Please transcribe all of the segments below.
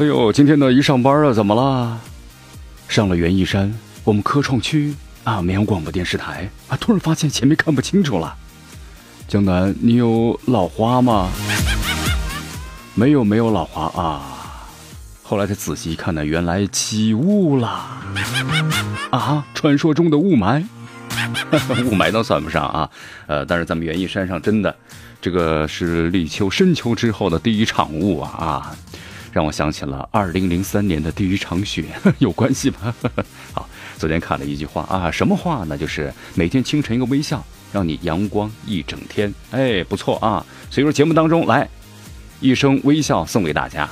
哎呦，今天呢一上班啊，怎么了？上了园艺山，我们科创区啊，绵阳广播电视台啊，突然发现前面看不清楚了。江南，你有老花吗？没有，没有老花啊。后来才仔细一看呢，原来起雾了。啊，传说中的雾霾，雾霾倒算不上啊。呃，但是咱们园艺山上真的，这个是立秋深秋之后的第一场雾啊啊。让我想起了二零零三年的第一场雪，有关系吗？好，昨天看了一句话啊，什么话呢？就是每天清晨一个微笑，让你阳光一整天。哎，不错啊。所以说节目当中来一声微笑送给大家。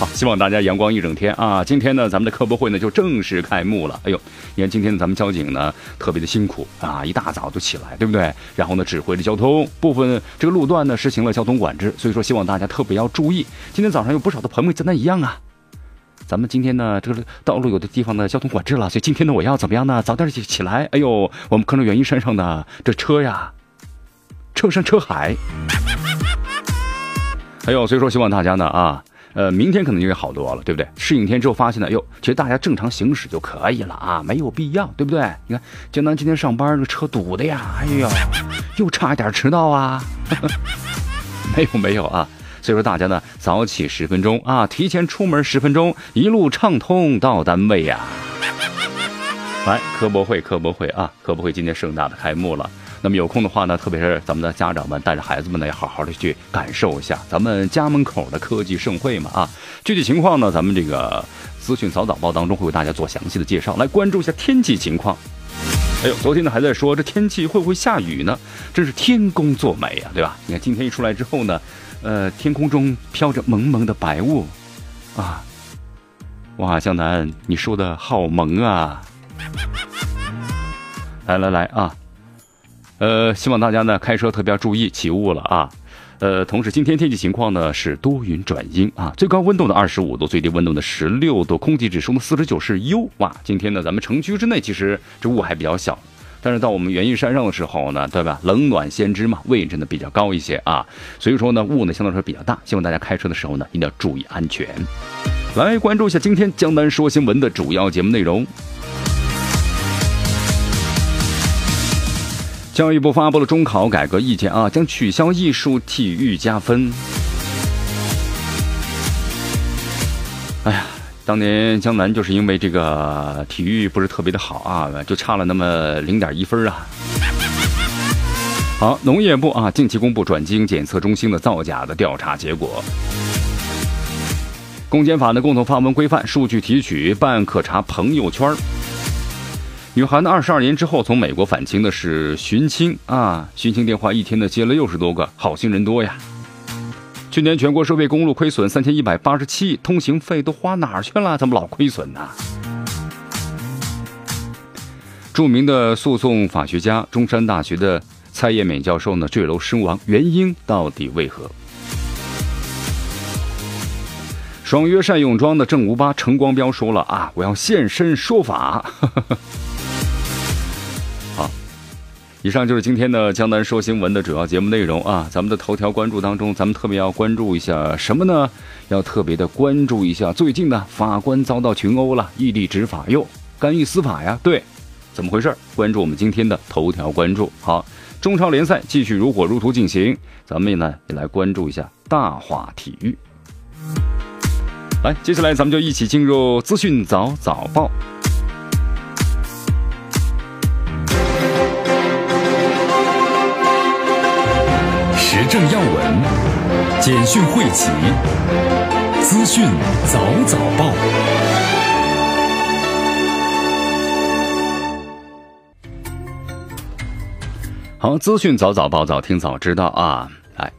好，希望大家阳光一整天啊！今天呢，咱们的科博会呢就正式开幕了。哎呦，你看今天咱们交警呢特别的辛苦啊，一大早就起来，对不对？然后呢，指挥着交通，部分这个路段呢实行了交通管制，所以说希望大家特别要注意。今天早上有不少的朋友跟咱一样啊，咱们今天呢这个道路有的地方呢交通管制了，所以今天呢我要怎么样呢？早点起起来。哎呦，我们科能园艺山上的这车呀，车山车海。哎呦，所以说希望大家呢啊。呃，明天可能就会好多了，对不对？适应天之后发现呢，哟，其实大家正常行驶就可以了啊，没有必要，对不对？你看江南今天上班那车堵的呀，哎呦，又差一点迟到啊，没有没有啊，所以说大家呢早起十分钟啊，提前出门十分钟，一路畅通到单位呀。来，科博会，科博会啊，科博会今天盛大的开幕了。那么有空的话呢，特别是咱们的家长们带着孩子们呢，要好好的去感受一下咱们家门口的科技盛会嘛啊！具体情况呢，咱们这个资讯早早报当中会为大家做详细的介绍。来关注一下天气情况。哎呦，昨天呢还在说这天气会不会下雨呢？真是天公作美啊，对吧？你看今天一出来之后呢，呃，天空中飘着蒙蒙的白雾啊！哇，向南，你说的好萌啊！来来来啊！呃，希望大家呢开车特别要注意起雾了啊。呃，同时今天天气情况呢是多云转阴啊，最高温度呢二十五度，最低温度呢十六度，空气指数呢四十九是优哇。今天呢咱们城区之内其实这雾还比较小，但是到我们园艺山上的时候呢，对吧？冷暖先知嘛，位置呢比较高一些啊，所以说呢雾呢相对来说比较大，希望大家开车的时候呢一定要注意安全。来关注一下今天江南说新闻的主要节目内容。教育部发布了中考改革意见啊，将取消艺术、体育加分。哎呀，当年江南就是因为这个体育不是特别的好啊，就差了那么零点一分啊。好，农业部啊，近期公布转基因检测中心的造假的调查结果。公检法的共同发文规范数据提取办可查朋友圈。女孩呢，二十二年之后从美国返京的是寻亲啊，寻亲电话一天呢接了六十多个，好心人多呀。去年全国收费公路亏损三千一百八十七亿，通行费都花哪儿去了？怎么老亏损呢？著名的诉讼法学家、中山大学的蔡叶美教授呢坠楼身亡，原因到底为何？爽约善泳装的郑无八陈光标说了啊，我要现身说法。以上就是今天的江南说新闻的主要节目内容啊！咱们的头条关注当中，咱们特别要关注一下什么呢？要特别的关注一下最近呢，法官遭到群殴了，异地执法哟，干预司法呀？对，怎么回事？关注我们今天的头条关注。好，中超联赛继续如火如荼进行，咱们呢也来关注一下大话体育。来，接下来咱们就一起进入资讯早早报。政要闻，简讯汇集，资讯早早报。好，资讯早早报，早听早知道啊！来，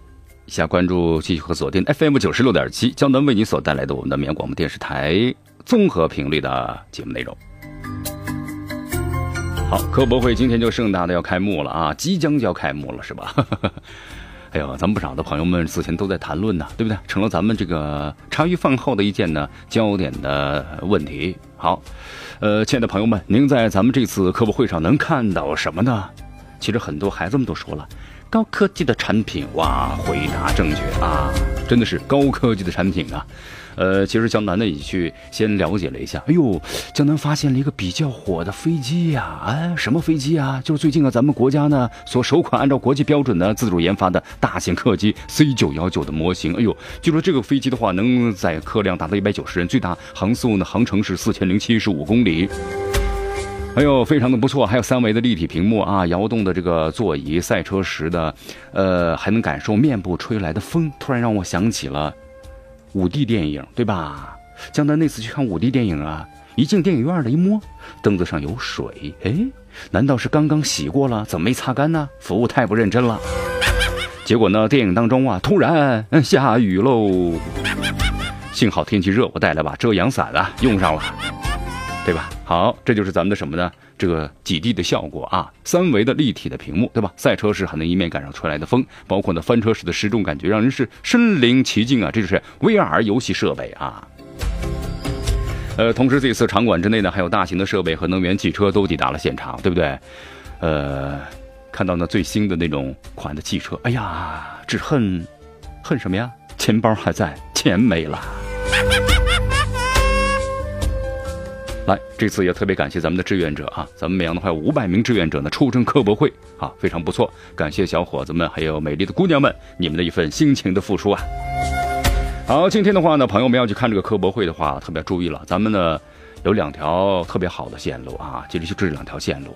下关注，继续和锁定 FM 九十六点七，江南为你所带来的我们的免广播电视台综合频率的节目内容。好，科博会今天就盛大的要开幕了啊，即将就要开幕了，是吧？哎呦，咱们不少的朋友们此前都在谈论呢，对不对？成了咱们这个茶余饭后的一件呢焦点的问题。好，呃，亲爱的朋友们，您在咱们这次科普会上能看到什么呢？其实很多孩子们都说了，高科技的产品哇，回答正确啊，真的是高科技的产品啊。呃，其实江南呢也去先了解了一下，哎呦，江南发现了一个比较火的飞机呀，哎，什么飞机啊？就是最近啊，咱们国家呢所首款按照国际标准的自主研发的大型客机 C 九幺九的模型。哎呦，据说这个飞机的话能载客量达到一百九十人，最大航速呢航程是四千零七十五公里。哎呦，非常的不错，还有三维的立体屏幕啊，摇动的这个座椅，赛车时的，呃，还能感受面部吹来的风，突然让我想起了五 D 电影，对吧？江南那次去看五 D 电影啊，一进电影院的一摸，凳子上有水，哎，难道是刚刚洗过了？怎么没擦干呢？服务太不认真了。结果呢，电影当中啊，突然下雨喽，幸好天气热，我带了把遮阳伞啊，用上了。对吧？好，这就是咱们的什么呢？这个几 D 的效果啊，三维的立体的屏幕，对吧？赛车时还能一面感受吹来的风，包括呢翻车时的失重感觉，让人是身临其境啊！这就是 VR 游戏设备啊。呃，同时这次场馆之内呢，还有大型的设备和能源汽车都抵达了现场，对不对？呃，看到那最新的那种款的汽车，哎呀，只恨恨什么呀？钱包还在，钱没了。来，这次也特别感谢咱们的志愿者啊！咱们绵阳的话有五百名志愿者呢，出征科博会啊，非常不错。感谢小伙子们，还有美丽的姑娘们，你们的一份辛勤的付出啊！好，今天的话呢，朋友们要去看这个科博会的话，特别注意了，咱们呢有两条特别好的线路啊，其实就这两条线路。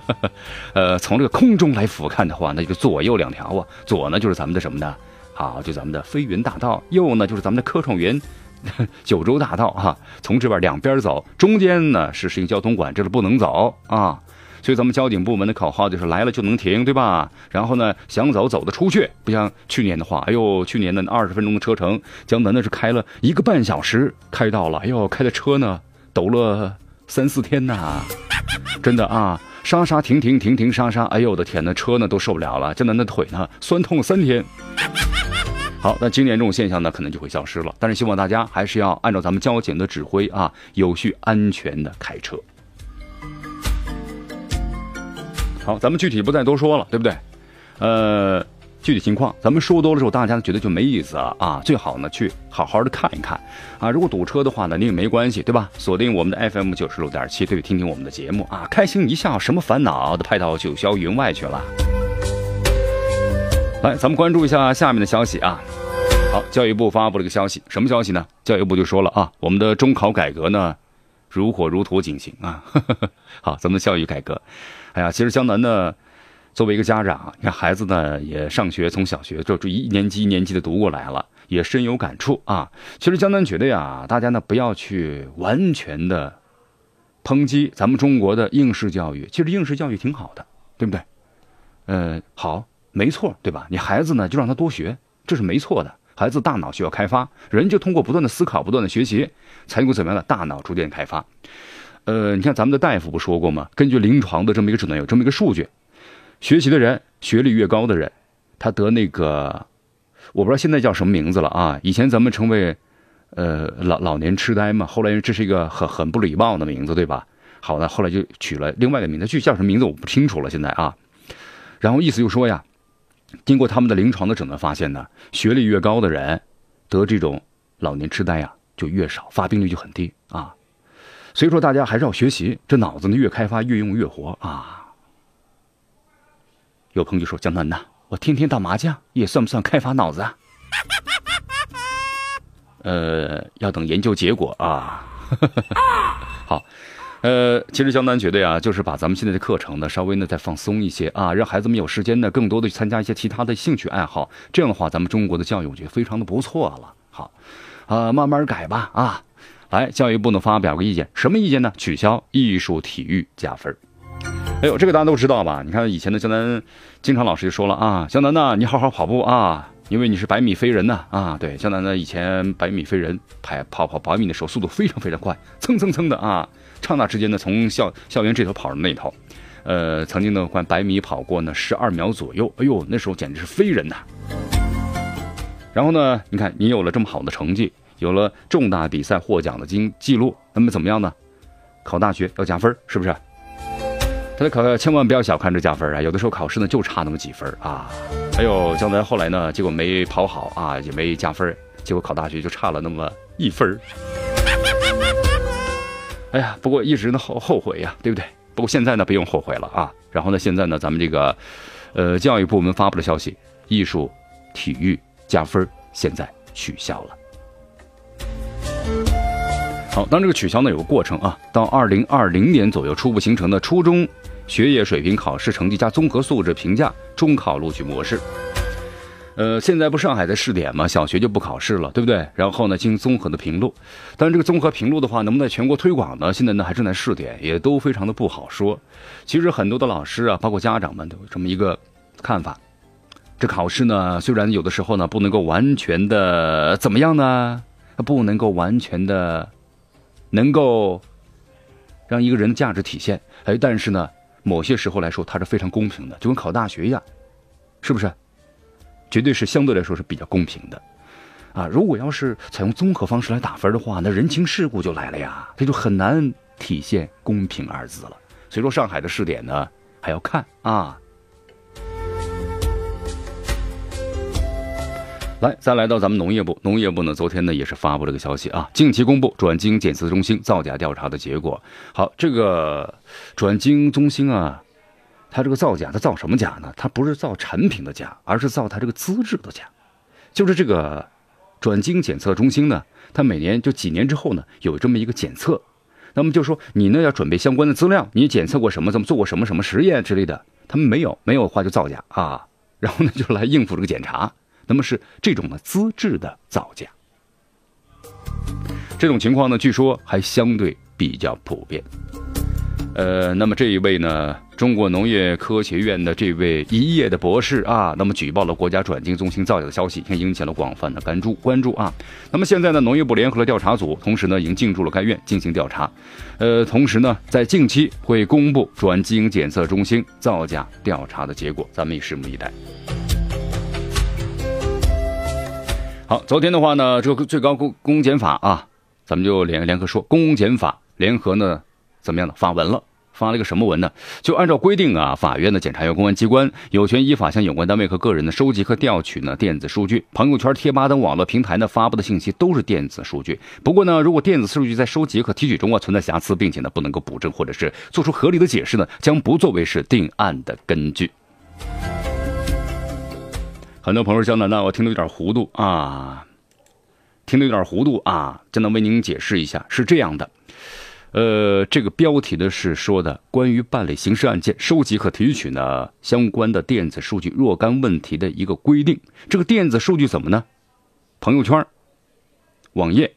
呃，从这个空中来俯瞰的话，那就左右两条啊，左呢就是咱们的什么呢？好，就咱们的飞云大道；右呢就是咱们的科创园。九州大道哈，从这边两边走，中间呢是实行交通管制了，不能走啊。所以咱们交警部门的口号就是来了就能停，对吧？然后呢，想走走得出去，不像去年的话，哎呦，去年的二十分钟的车程，江南那是开了一个半小时开到了，哎呦，开的车呢抖了三四天呐，真的啊，刹刹停停停停刹刹，哎呦我的天呐，车呢都受不了了，江南的腿呢酸痛三天。好，那今年这种现象呢，可能就会消失了。但是希望大家还是要按照咱们交警的指挥啊，有序安全的开车。好，咱们具体不再多说了，对不对？呃，具体情况咱们说多了之后，大家觉得就没意思了啊。最好呢去好好的看一看啊。如果堵车的话呢，你也没关系，对吧？锁定我们的 FM 九十六点七，对，听听我们的节目啊，开心一笑，什么烦恼都派到九霄云外去了。来，咱们关注一下下面的消息啊。好，教育部发布了一个消息，什么消息呢？教育部就说了啊，我们的中考改革呢，如火如荼进行啊。好，咱们的教育改革，哎呀，其实江南呢，作为一个家长，你看孩子呢也上学，从小学就这一年级一年级的读过来了，也深有感触啊。其实江南觉得呀，大家呢不要去完全的抨击咱们中国的应试教育，其实应试教育挺好的，对不对？嗯，好。没错，对吧？你孩子呢，就让他多学，这是没错的。孩子大脑需要开发，人就通过不断的思考、不断的学习，才能够怎么样的大脑逐渐开发。呃，你看咱们的大夫不说过吗？根据临床的这么一个诊断，有这么一个数据：学习的人，学历越高的人，他得那个，我不知道现在叫什么名字了啊。以前咱们称为，呃，老老年痴呆嘛。后来因为这是一个很很不礼貌的名字，对吧？好的，后来就取了另外一个名字，具体叫什么名字我不清楚了。现在啊，然后意思就说呀。经过他们的临床的诊断，发现呢，学历越高的人，得这种老年痴呆呀就越少，发病率就很低啊。所以说，大家还是要学习，这脑子呢越开发越用越活啊。有朋友就说：“江南呐，我天天打麻将也算不算开发脑子啊？”呃，要等研究结果啊。好。呃，其实江南觉得呀，就是把咱们现在的课程呢，稍微呢再放松一些啊，让孩子们有时间呢，更多的去参加一些其他的兴趣爱好。这样的话，咱们中国的教育我觉得非常的不错了。好，啊，慢慢改吧啊。来，教育部呢发表个意见，什么意见呢？取消艺术体育加分。哎呦，这个大家都知道吧？你看以前的江南，经常老师就说了啊，江南呐，你好好跑步啊，因为你是百米飞人呐啊。对，江南呢以前百米飞人，跑跑跑百米的时候速度非常非常快，蹭蹭蹭的啊，刹那之间呢从校校园这头跑到那头，呃，曾经呢关百米跑过呢十二秒左右，哎呦，那时候简直是飞人呐。然后呢，你看你有了这么好的成绩，有了重大比赛获奖的经记录，那么怎么样呢？考大学要加分，是不是？他的考千万不要小看这加分啊！有的时候考试呢就差那么几分啊。还有将来后来呢，结果没跑好啊，也没加分，结果考大学就差了那么一分。哎呀，不过一直呢后后悔呀，对不对？不过现在呢不用后悔了啊。然后呢，现在呢咱们这个，呃，教育部门发布的消息，艺术、体育加分现在取消了。好，当这个取消呢有个过程啊，到二零二零年左右初步形成的初中。学业水平考试成绩加综合素质评价中考录取模式。呃，现在不上海在试点嘛，小学就不考试了，对不对？然后呢，进行综合的评录。但这个综合评录的话，能不能在全国推广呢？现在呢还正在试点，也都非常的不好说。其实很多的老师啊，包括家长们都有这么一个看法：这考试呢，虽然有的时候呢不能够完全的怎么样呢？不能够完全的能够让一个人的价值体现。哎，但是呢。某些时候来说，它是非常公平的，就跟考大学一样，是不是？绝对是相对来说是比较公平的，啊！如果要是采用综合方式来打分的话，那人情世故就来了呀，这就很难体现公平二字了。所以说，上海的试点呢，还要看啊。来，再来到咱们农业部，农业部呢，昨天呢也是发布了个消息啊，近期公布转基因检测中心造假调查的结果。好，这个转基因中心啊，他这个造假，他造什么假呢？他不是造产品的假，而是造他这个资质的假。就是这个转基因检测中心呢，它每年就几年之后呢，有这么一个检测，那么就说你呢要准备相关的资料，你检测过什么，怎么做过什么什么实验之类的，他们没有，没有的话就造假啊，然后呢就来应付这个检查。那么是这种呢资质的造假，这种情况呢，据说还相对比较普遍。呃，那么这一位呢，中国农业科学院的这位一叶的博士啊，那么举报了国家转基因中心造假的消息，也引起了广泛的关注关注啊。那么现在呢，农业部联合了调查组，同时呢，已经进驻了该院进行调查。呃，同时呢，在近期会公布转基因检测中心造假调查的结果，咱们也拭目以待。好，昨天的话呢，这个最高公公检法啊，咱们就联联合说，公检法联合呢，怎么样呢？发文了，发了个什么文呢？就按照规定啊，法院的检察院、公安机关有权依法向有关单位和个人呢收集和调取呢电子数据，朋友圈、贴吧等网络平台呢发布的信息都是电子数据。不过呢，如果电子数据在收集和提取中啊存在瑕疵，并且呢不能够补正或者是做出合理的解释呢，将不作为是定案的根据。很多朋友江南呢，我听得有点糊涂啊，听得有点糊涂啊，江南为您解释一下，是这样的，呃，这个标题呢是说的关于办理刑事案件收集和提取呢相关的电子数据若干问题的一个规定。这个电子数据怎么呢？朋友圈、网页、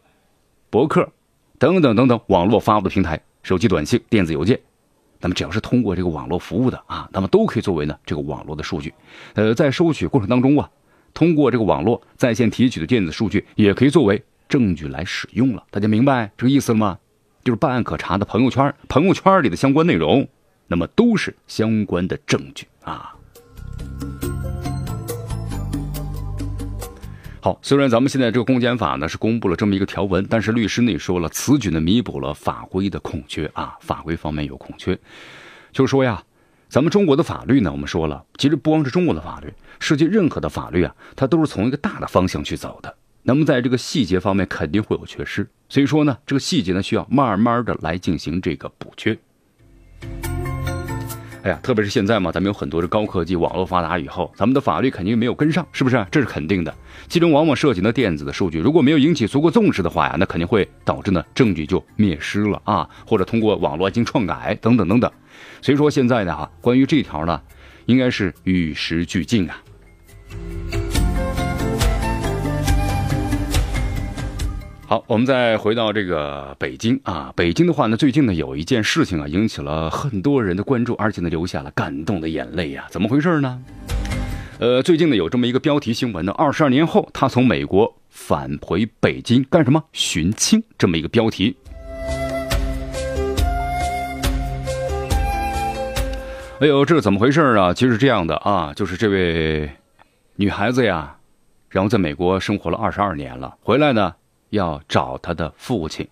博客等等等等网络发布的平台、手机短信、电子邮件。那么只要是通过这个网络服务的啊，那么都可以作为呢这个网络的数据，呃，在收取过程当中啊，通过这个网络在线提取的电子数据也可以作为证据来使用了。大家明白这个意思了吗？就是办案可查的朋友圈，朋友圈里的相关内容，那么都是相关的证据啊。好，虽然咱们现在这个公检法呢是公布了这么一个条文，但是律师呢也说了，此举呢弥补了法规的空缺啊，法规方面有空缺，就是说呀，咱们中国的法律呢，我们说了，其实不光是中国的法律，世界任何的法律啊，它都是从一个大的方向去走的，那么在这个细节方面肯定会有缺失，所以说呢，这个细节呢需要慢慢的来进行这个补缺。哎呀，特别是现在嘛，咱们有很多的高科技，网络发达以后，咱们的法律肯定没有跟上，是不是？这是肯定的。其中往往涉及的电子的数据，如果没有引起足够重视的话呀，那肯定会导致呢证据就灭失了啊，或者通过网络进行篡改等等等等。所以说现在呢，哈，关于这条呢，应该是与时俱进啊。好，我们再回到这个北京啊，北京的话呢，最近呢有一件事情啊，引起了很多人的关注，而且呢留下了感动的眼泪呀，怎么回事呢？呃，最近呢有这么一个标题新闻呢，二十二年后他从美国返回北京干什么？寻亲这么一个标题。哎呦，这是怎么回事啊？其实是这样的啊，就是这位女孩子呀，然后在美国生活了二十二年了，回来呢。要找他的父亲，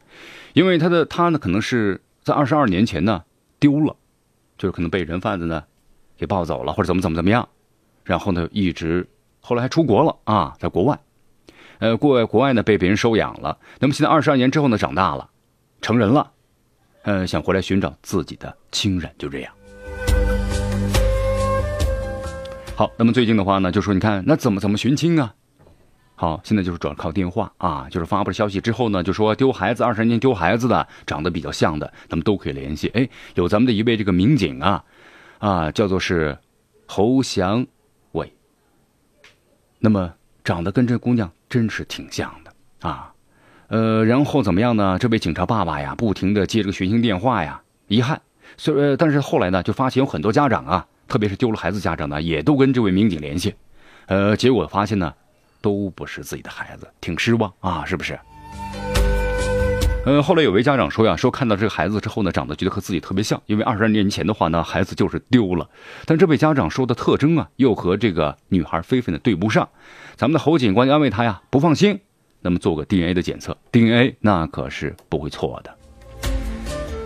因为他的他呢，可能是在二十二年前呢丢了，就是可能被人贩子呢给抱走了，或者怎么怎么怎么样，然后呢一直后来还出国了啊，在国外，呃，过国外呢被别人收养了。那么现在二十二年之后呢，长大了，成人了，呃，想回来寻找自己的亲人，就这样。好，那么最近的话呢，就说你看那怎么怎么寻亲啊？好，现在就是主要靠电话啊，就是发布了消息之后呢，就说丢孩子二十年丢孩子的，长得比较像的，那么都可以联系。哎，有咱们的一位这个民警啊，啊，叫做是侯祥伟，那么长得跟这姑娘真是挺像的啊，呃，然后怎么样呢？这位警察爸爸呀，不停的接这个寻亲电话呀，遗憾，所以但是后来呢，就发现有很多家长啊，特别是丢了孩子家长呢，也都跟这位民警联系，呃，结果发现呢。都不是自己的孩子，挺失望啊，是不是？嗯，后来有位家长说呀，说看到这个孩子之后呢，长得觉得和自己特别像，因为二十年前的话呢，孩子就是丢了。但这位家长说的特征啊，又和这个女孩菲菲呢对不上。咱们的侯警官安慰他呀，不放心，那么做个 DNA 的检测，DNA 那可是不会错的。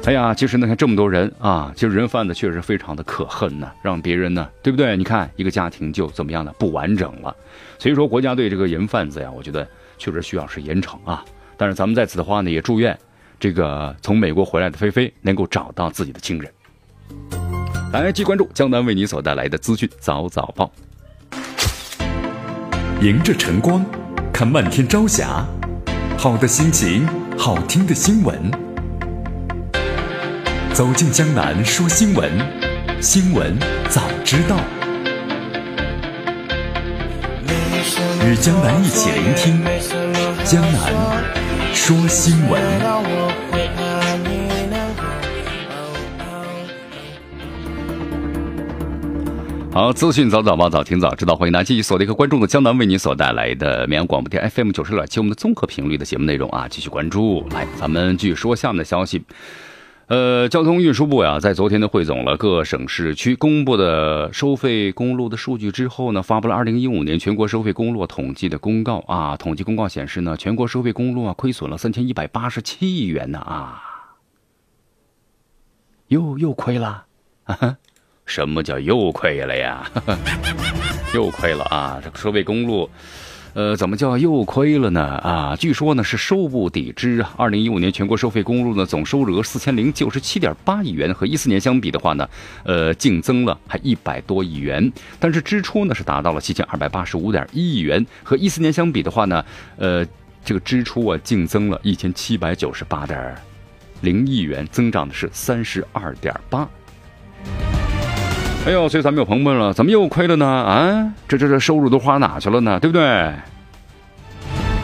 哎呀，其实呢，看这么多人啊，其实人贩子确实非常的可恨呢，让别人呢，对不对？你看一个家庭就怎么样呢？不完整了。所以说，国家对这个人贩子呀，我觉得确实需要是严惩啊。但是咱们在此的话呢，也祝愿这个从美国回来的菲菲能够找到自己的亲人。来，继续关注江南为你所带来的资讯早早报。迎着晨光，看漫天朝霞，好的心情，好听的新闻。走进江南说新闻，新闻早知道。与江南一起聆听江南说新闻。好，资讯早早报，早听早知道。欢迎大家继续锁定和关注的江南为您所带来的绵阳广播电 FM 九十六点七我们的综合频率的节目内容啊，继续关注。来，咱们继续说下面的消息。呃，交通运输部呀，在昨天呢汇总了各省市区公布的收费公路的数据之后呢，发布了二零一五年全国收费公路统计的公告啊。统计公告显示呢，全国收费公路啊亏损了三千一百八十七亿元呢啊，又又亏了，什么叫又亏了呀？又亏了啊！这个收费公路。呃，怎么叫又亏了呢？啊，据说呢是收不抵支啊。二零一五年全国收费公路呢总收入额四千零九十七点八亿元，和一四年相比的话呢，呃，净增了还一百多亿元。但是支出呢是达到了七千二百八十五点一亿元，和一四年相比的话呢，呃，这个支出啊净增了一千七百九十八点零亿元，增长的是三十二点八。哎呦，所以咱们有朋友问了，怎么又亏了呢？啊，这这这收入都花哪去了呢？对不对？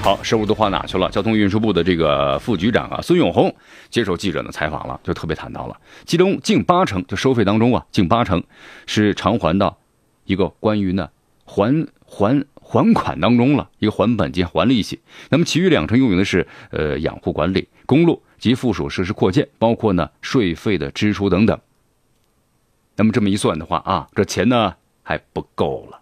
好，收入都花哪去了？交通运输部的这个副局长啊，孙永红接受记者的采访了，就特别谈到了，其中近八成就收费当中啊，近八成是偿还到一个关于呢还还还款当中了，一个还本金还利息。那么其余两成用于的是呃养护管理、公路及附属设施扩建，包括呢税费的支出等等。那么这么一算的话啊，这钱呢还不够了。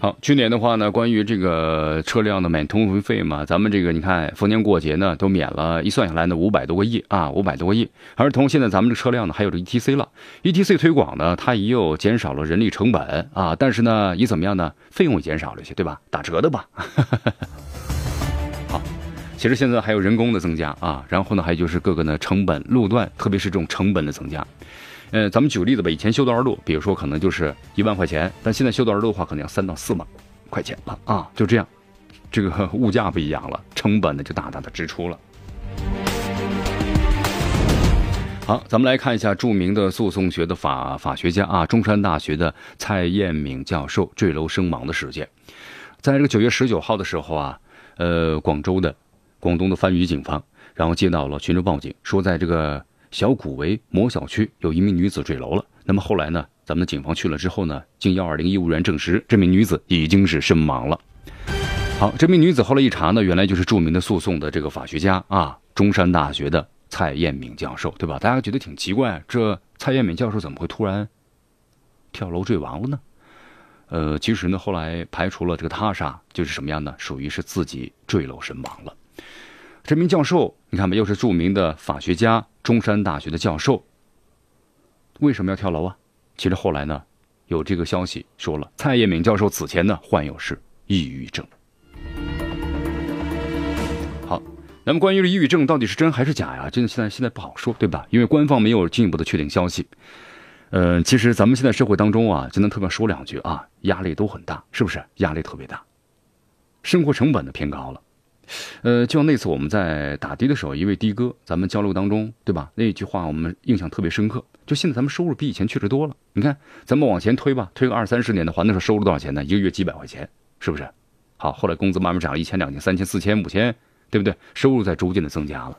好，去年的话呢，关于这个车辆的免通行费嘛，咱们这个你看，逢年过节呢都免了，一算下来呢五百多个亿啊，五百多个亿。而同现在咱们这车辆呢还有这 ETC 了，ETC 推广呢，它也有减少了人力成本啊，但是呢也怎么样呢？费用也减少了一些，对吧？打折的吧。好，其实现在还有人工的增加啊，然后呢还有就是各个呢成本路段，特别是这种成本的增加。呃，咱们举个例子吧，以前修多少路，比如说可能就是一万块钱，但现在修多少路的话，可能要三到四万块钱了啊，就这样，这个物价不一样了，成本呢就大大的支出了。好，咱们来看一下著名的诉讼学的法法学家啊，中山大学的蔡彦敏教授坠楼身亡的事件。在这个九月十九号的时候啊，呃，广州的广东的番禺警方，然后接到了群众报警，说在这个小古围某小区有一名女子坠楼了。那么后来呢，咱们的警方去了之后呢，经幺二零医务人员证实，这名女子已经是身亡了。好，这名女子后来一查呢，原来就是著名的诉讼的这个法学家啊，中山大学的。蔡艳敏教授，对吧？大家觉得挺奇怪，这蔡艳敏教授怎么会突然跳楼坠亡了呢？呃，其实呢，后来排除了这个他杀，就是什么样呢？属于是自己坠楼身亡了。这名教授，你看吧，又是著名的法学家，中山大学的教授，为什么要跳楼啊？其实后来呢，有这个消息说了，蔡叶敏教授此前呢患有是抑郁症。好那么关于这抑郁症到底是真还是假呀？真的现在现在不好说，对吧？因为官方没有进一步的确定消息。呃，其实咱们现在社会当中啊，就能特别说两句啊，压力都很大，是不是？压力特别大，生活成本呢偏高了。呃，就像那次我们在打的的时候，一位的哥，咱们交流当中，对吧？那句话我们印象特别深刻。就现在咱们收入比以前确实多了。你看，咱们往前推吧，推个二三十年的话，那时候收入多少钱呢？一个月几百块钱，是不是？好，后来工资慢慢涨一千、两千、三千、四千、五千。对不对？收入在逐渐的增加了，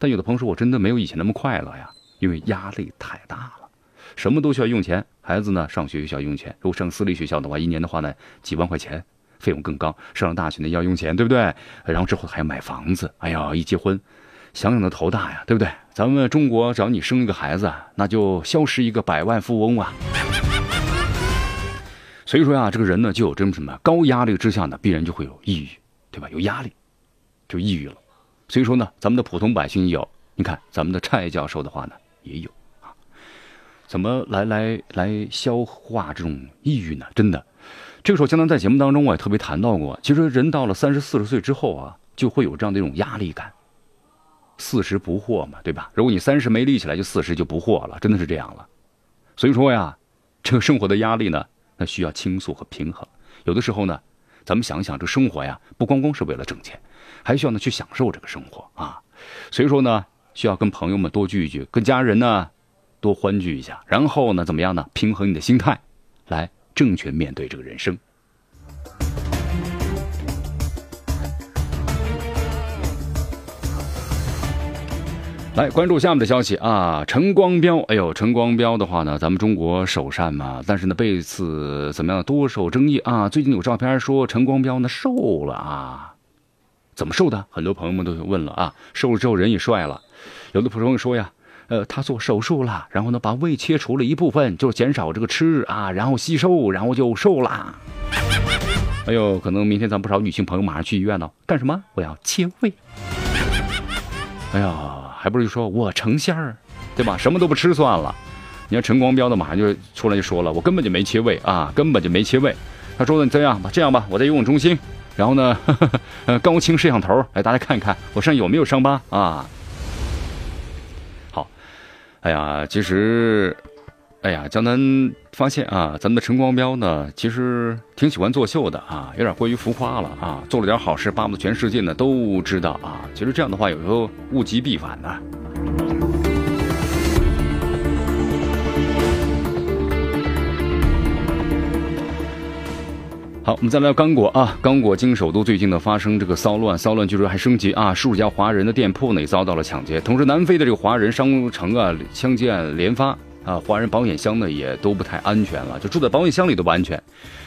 但有的朋友说，我真的没有以前那么快乐呀，因为压力太大了，什么都需要用钱。孩子呢，上学需要用钱，如果上私立学校的话，一年的话呢，几万块钱，费用更高。上了大学呢，要用钱，对不对？然后之后还要买房子，哎呀，一结婚，想想的头大呀，对不对？咱们中国，只要你生一个孩子，那就消失一个百万富翁啊。所以说呀，这个人呢，就有这么什么高压力之下呢，必然就会有抑郁，对吧？有压力。就抑郁了，所以说呢，咱们的普通百姓有，你看咱们的蔡教授的话呢也有，怎么来来来消化这种抑郁呢？真的，这个时候江南在节目当中我也特别谈到过，其实人到了三十四十岁之后啊，就会有这样的一种压力感。四十不惑嘛，对吧？如果你三十没立起来，就四十就不惑了，真的是这样了。所以说呀，这个生活的压力呢，那需要倾诉和平衡。有的时候呢，咱们想想，这生活呀，不光光是为了挣钱。还需要呢去享受这个生活啊，所以说呢，需要跟朋友们多聚一聚，跟家人呢多欢聚一下，然后呢怎么样呢？平衡你的心态，来正确面对这个人生。来关注下面的消息啊，陈光标，哎呦，陈光标的话呢，咱们中国首善嘛，但是呢被次怎么样多受争议啊？最近有照片说陈光标呢瘦了啊。怎么瘦的？很多朋友们都问了啊，瘦了之后人也帅了。有的朋友说呀，呃，他做手术了，然后呢把胃切除了一部分，就是减少这个吃啊，然后吸收，然后就瘦啦。哎呦，可能明天咱不少女性朋友马上去医院了，干什么？我要切胃。哎呀，还不如说我成仙儿，对吧？什么都不吃算了。你看陈光标的马上就出来就说了，我根本就没切胃啊，根本就没切胃。他说的这样吧，这样吧，我在游泳中心。然后呢，呃，高清摄像头，来大家看一看我身上有没有伤疤啊？哎呀，其实，哎呀，江南发现啊，咱们的陈光标呢，其实挺喜欢作秀的啊，有点过于浮夸了啊，做了点好事，巴不得全世界呢都知道啊。其实这样的话，有时候物极必反呢。好，我们再来刚果啊，刚果经首都最近呢发生这个骚乱，骚乱据说还升级啊，数家华人的店铺呢也遭到了抢劫，同时南非的这个华人商城啊枪击案连发啊，华人保险箱呢也都不太安全了，就住在保险箱里都不安全，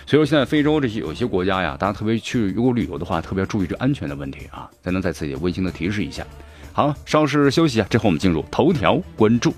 所以说现在非洲这些有些国家呀，大家特别去如果旅游的话，特别要注意这安全的问题啊，才能在此也温馨的提示一下。好，稍事休息啊，之后我们进入头条关注。